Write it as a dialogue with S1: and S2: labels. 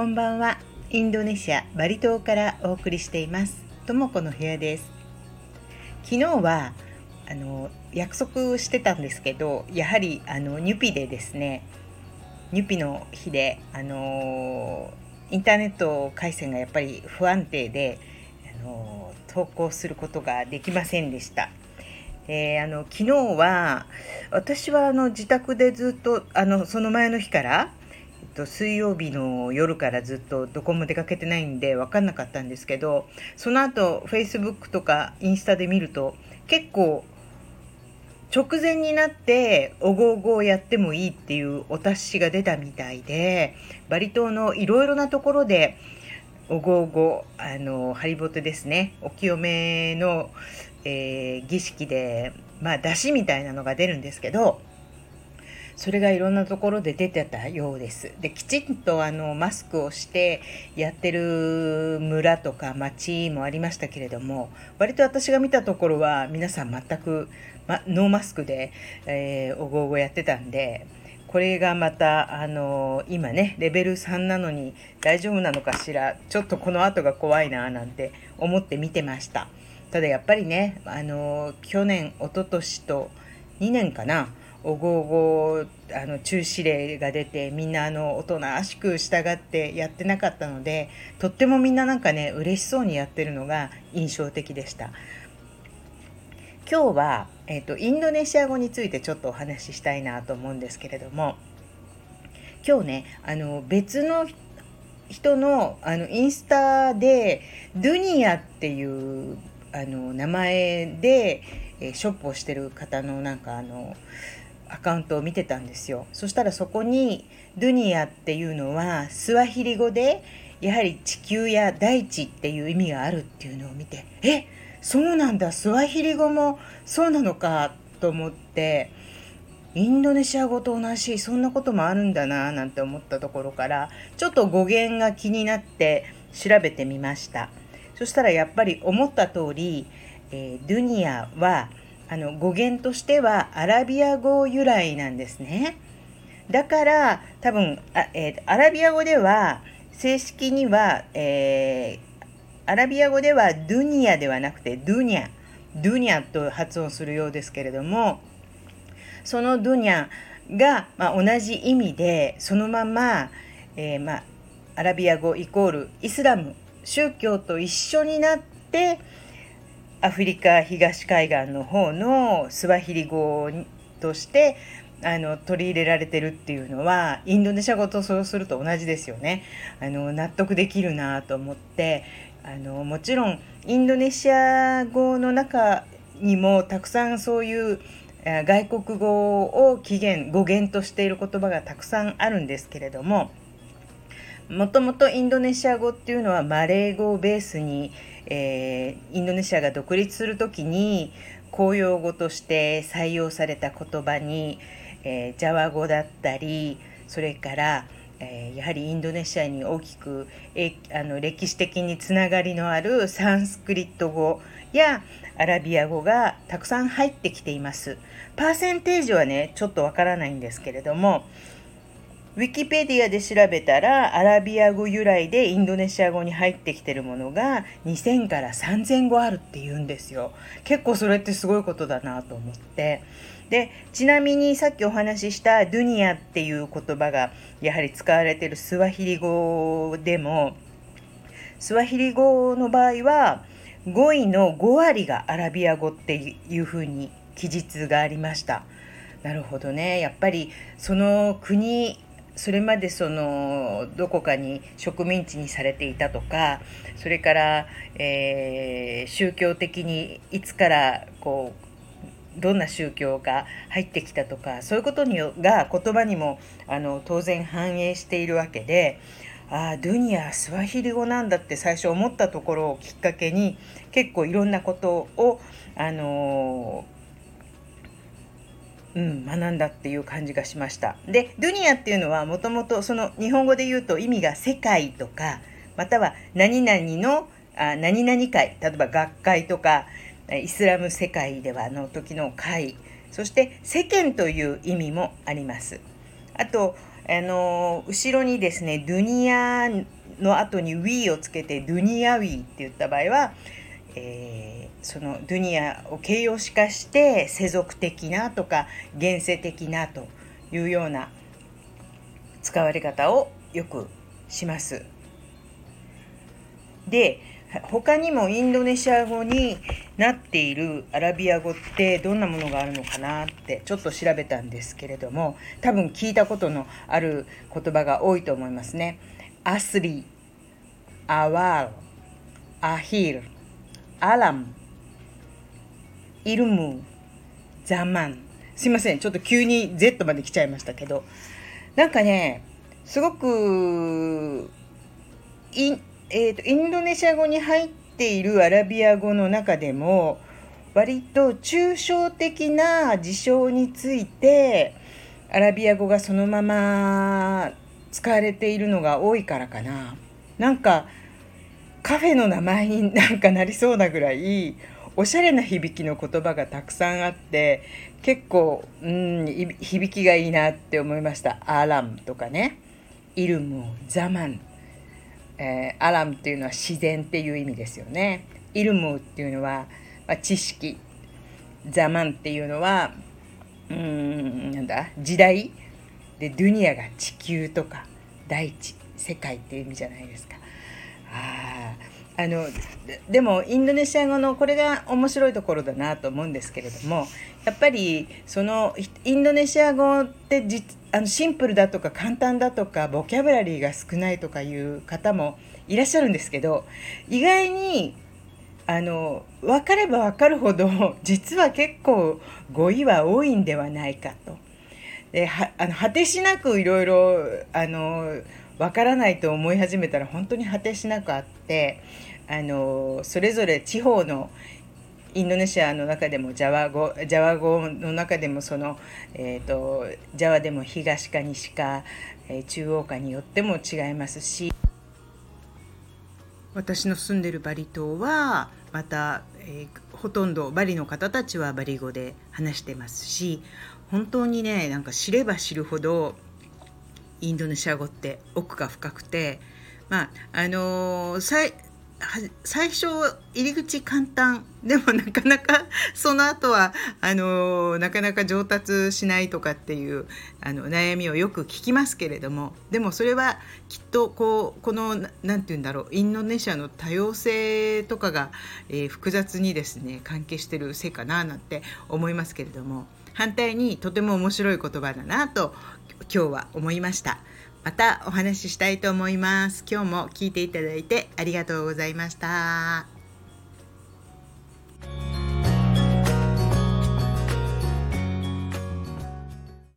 S1: こんばんは。インドネシアバリ島からお送りしています。ともこの部屋です。昨日はあの約束してたんですけどやはりあのニュピでですねニュピの日であのインターネット回線がやっぱり不安定であの投稿することができませんでした。え、あの昨日は私はあの自宅でずっとあのその前の日から、と、水曜日の夜からずっとどこも出かけてないんで分かんなかったんですけどその後 Facebook とかインスタで見ると結構直前になっておごおごをやってもいいっていうお達しが出たみたいでバリ島のいろいろなところでおごおごあのハリボテですねお清めのえー、儀式で、まあ、出汁みたいなのが出るんですけどそれがいろんなところで出てたようです。できちんとあのマスクをしてやってる村とか町もありましたけれども割と私が見たところは皆さん全く、ま、ノーマスクで、えー、おごおごやってたんでこれがまたあの今ねレベル3なのに大丈夫なのかしらちょっとこの後が怖いななんて思って見てました。ただやっぱりねあの去年一昨年と2年かなおごおごあの中止令が出てみんなあのおとなしく従ってやってなかったのでとってもみんななんかね嬉しそうにやってるのが印象的でした。今日は、えーと、インドネシア語についてちょっとお話ししたいなと思うんですけれども今日ねあの別の人のあのインスタでドゥニアっていうあの名前で、えショップをしてる方のなんかあのアカウントを見てたんですよそしたらそこにドゥニアっていうのはスワヒリ語でやはり地球や大地っていう意味があるっていうのを見てえそうなんだスワヒリ語もそうなのかと思ってインドネシア語と同じそんなこともあるんだななんて思ったところからちょっと語源が気になって調べてみました。そしたらやっぱり思った通り、えー、ドゥニアはあの語源としてはアラビア語由来なんですね。だから多分あ、えー、アラビア語では正式には、えー、アラビア語ではドゥニアではなくてドゥニャドゥニャと発音するようですけれどもそのドゥニャが、まあ、同じ意味でそのまま、えー、まあ、アラビア語イコールイスラム宗教と一緒になってアフリカ東海岸の方のスワヒリ語としてあの取り入れられてるっていうのはインドネシア語とそうすると同じですよね。あの納得できるなと思ってあのもちろんインドネシア語の中にもたくさんそういう外国語を起源語源としている言葉がたくさんあるんですけれどももともとインドネシア語っていうのはマレー語をベースに、えー、インドネシアが独立する時に公用語として採用された言葉に、えー、ジャワ語だったりそれから、えー、やはりインドネシアに大きくえあの歴史的につながりのあるサンスクリット語やアラビア語がたくさん入ってきています。パーセンテージはねちょっとわからないんですけれどもウィキペディアで調べたらアラビア語由来でインドネシア語に入ってきてるものが2000から3000語あるって言うんですよ。結構それってすごいことだなと思って。でちなみにさっきお話ししたドゥニアっていう言葉がやはり使われてるスワヒリ語でもスワヒリ語の場合は語彙の5割がアラビア語っていうふうに記述がありました。なるほどねやっぱりその国それまでそのどこかに植民地にされていたとかそれから、えー、宗教的にいつからこうどんな宗教が入ってきたとかそういうことにが言葉にもあの当然反映しているわけでああドゥニアスワヒリ語なんだって最初思ったところをきっかけに結構いろんなことをあのーうん、学んだっていう感じがしました。で、ドゥニアっていうのはもともとその日本語で言うと意味が世界とか、または何々のあ何々会、例えば学会とか、イスラム世界ではの時の会、そして世間という意味もあります。あとあの後ろにですねドゥニアの後にウィーをつけてドゥニアウィーって言った場合は、えー、そのドゥニアを形容詞化して世俗的なとか現世的なというような使われ方をよくします。で他にもインドネシア語になっているアラビア語ってどんなものがあるのかなってちょっと調べたんですけれども多分聞いたことのある言葉が多いと思いますね。アスリ、アワール、アヒル、アラム、イルム、ザマン。すいません。ちょっと急に Z まで来ちゃいましたけど。なんかね、すごく、イン、えーと、インドネシア語に入っているアラビア語の中でも、割と抽象的な事象について、アラビア語がそのまま使われているのが多いからかななんかカフェの名前になんかなりそうなぐらいおしゃれな響きの言葉がたくさんあって結構うん響きがいいなって思いました。アラムとかね。イルムザマン、えー、アラムっていうのは自然っていう意味ですよね。イルムっていうのは、まあ、知識。ザマンっていうのはうんなんだ？時代。でドゥニアが地球とか大地世界っていう意味じゃないですか。ああのでもインドネシア語のこれが面白いところだなと思うんですけれどもやっぱりそのインドネシア語ってあのシンプルだとか簡単だとかボキャブラリーが少ないとかいう方もいらっしゃるんですけど意外にあの分かれば分かるほど実は結構語彙は多いんではないかと。ではあの果てしなくいろいろあのわからないと思い始めたら本当に果てしなくあってあのそれぞれ地方のインドネシアの中でもジャワ語ジャワ語の中でもその、えーと、ジャワでも東か西か、えー、中央かによっても違いますし私の住んでるバリ島はまた、えー、ほとんどバリの方たちはバリ語で話してますし本当にねなんか知れば知るほどインドネシア語って奥が深くてまああのー、最最初入り口簡単でもなかなか その後はあのなかなか上達しないとかっていうあの悩みをよく聞きますけれどもでもそれはきっとこうこの何て言うんだろうインドネシアの多様性とかが、えー、複雑にですね関係してるせいかななんて思いますけれども反対にとても面白い言葉だなと今日は思いました。またお話ししたいと思います。今日も聞いていただいてありがとうございました。